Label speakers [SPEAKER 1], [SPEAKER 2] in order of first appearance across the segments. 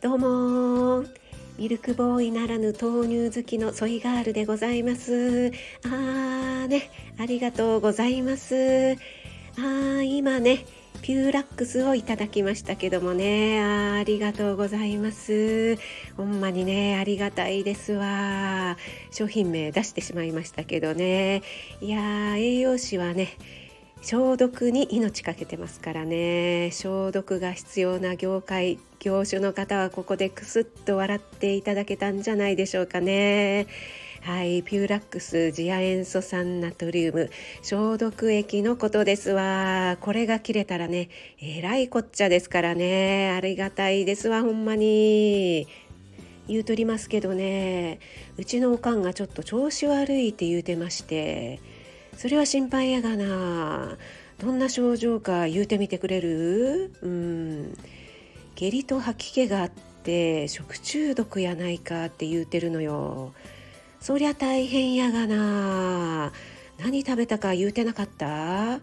[SPEAKER 1] どうもミルクボーイならぬ豆乳好きのソイガールでございます。あーねありがとうございます。あー今ねピューラックスをいただきましたけどもね。あありがとうございます。ほんまにねありがたいですわ。商品名出してしまいましたけどね。いやー栄養士はね消毒に命かけてますからね。消毒が必要な業界業種の方はここでクスッと笑っていただけたんじゃないでしょうかね。はいピューラックスジア塩素酸ナトリウム。消毒液のことですわ。これが切れたらねえらいこっちゃですからね。ありがたいですわほんまに。言うとりますけどねうちのおかんがちょっと調子悪いって言うてましてそれは心配やがな。どんな症状か言うてみてくれる？うん。下痢と吐き気があって食中毒やないかって言うてるのよ。そりゃ大変やがな。何食べたか言うてなかった？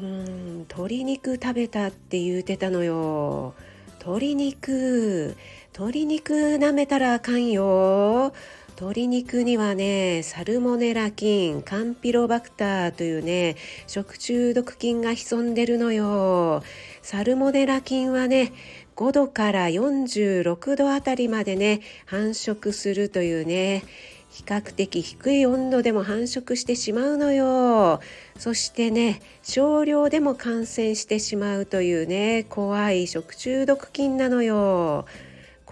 [SPEAKER 1] うん。鶏肉食べたって言うてたのよ。鶏肉。鶏肉舐めたらあかんよ。鶏肉にはねサルモネラ菌カンピロバクターというね食中毒菌が潜んでるのよ。サルモネラ菌はね5度から46度あたりまでね繁殖するというね比較的低い温度でも繁殖してしまうのよ。そしてね少量でも感染してしまうというね怖い食中毒菌なのよ。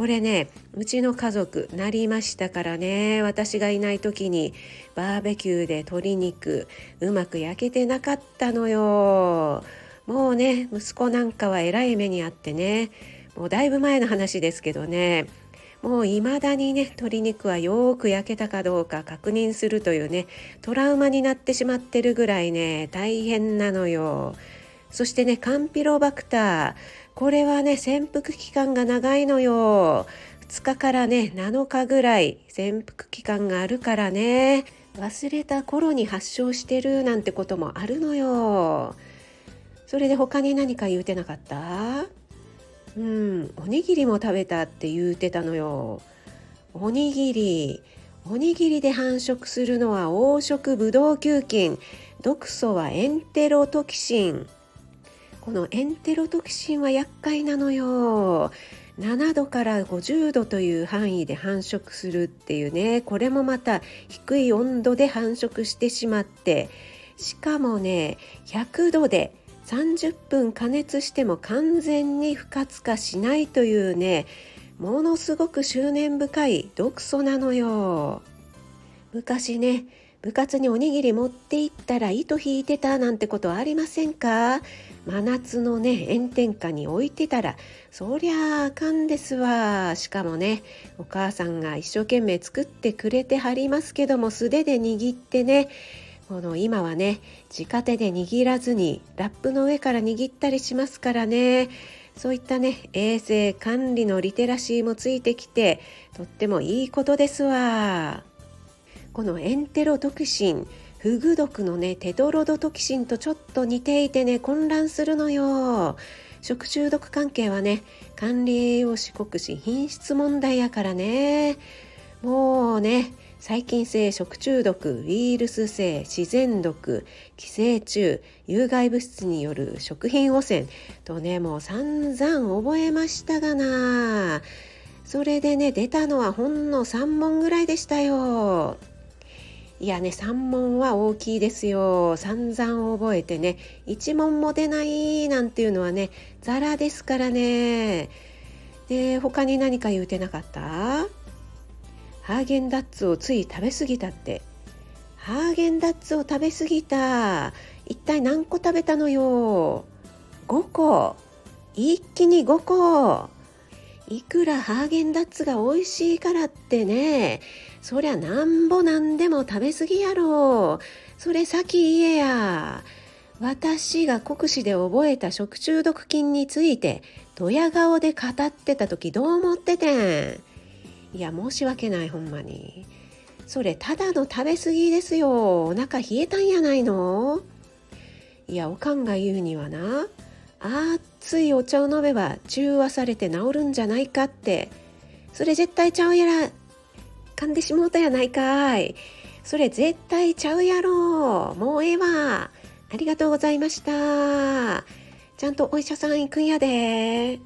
[SPEAKER 1] これねうちの家族なりましたからね。私がいない時にバーベキューで鶏肉うまく焼けてなかったのよ。もうね息子なんかはえらい目にあってね。もうだいぶ前の話ですけどね。もう未だにね鶏肉はよく焼けたかどうか確認するというねトラウマになってしまってるぐらいね大変なのよ。そしてねカンピロバクターこれはね潜伏期間が長いのよ。2日からね7日ぐらい潜伏期間があるからね。忘れた頃に発症してるなんてこともあるのよ。それで他に何か言うてなかった？うんおにぎりも食べたって言うてたのよ。おにぎり。おにぎりで繁殖するのは黄色ブドウ球菌。毒素はエンテロトキシン。このエンテロトキシンは厄介なのよ。7度から50度という範囲で繁殖するっていうね。これもまた低い温度で繁殖してしまって。しかもね100度で30分加熱しても完全に不活化しないというね。ものすごく執念深い毒素なのよ。昔ね部活におにぎり持って行ったら糸引いてたなんてことありませんか？真夏のね炎天下に置いてたらそりゃああかんですわ。しかもねお母さんが一生懸命作ってくれてはりますけども素手で握ってねこの今はね直手で握らずにラップの上から握ったりしますからね。そういったね衛生管理のリテラシーもついてきてとってもいいことですわ。このエンテロトキシンフグ毒のねテトロドトキシンとちょっと似ていてね混乱するのよ。食中毒関係はね管理栄養士国士品質問題やからね。もうね細菌性食中毒ウイルス性自然毒寄生虫有害物質による食品汚染とねもう散々覚えましたがな。それでね出たのはほんの3問ぐらいでしたよ。いやね3問は大きいですよ。散々覚えてね1問も出ないなんていうのはねザラですからね。で他に何か言うてなかった？ハーゲンダッツをつい食べ過ぎたって。ハーゲンダッツを食べ過ぎた。一体何個食べたのよ？5個。一気に5個。いくらハーゲンダッツが美味しいからってねそりゃなんぼなんでも食べ過ぎやろそれ先言えや。私が国試で覚えた食中毒菌についてドヤ顔で語ってた時どう思っててん。いや申し訳ないほんまに。それただの食べ過ぎですよ。お腹冷えたんやないの？いやおかんが言うにはな。暑ついお茶を飲めば中和されて治るんじゃないかって。それ絶対ちゃうやら噛んでしもうたやないかい。それ絶対ちゃうやろもうええわ。ありがとうございました。ちゃんとお医者さん行くんやで。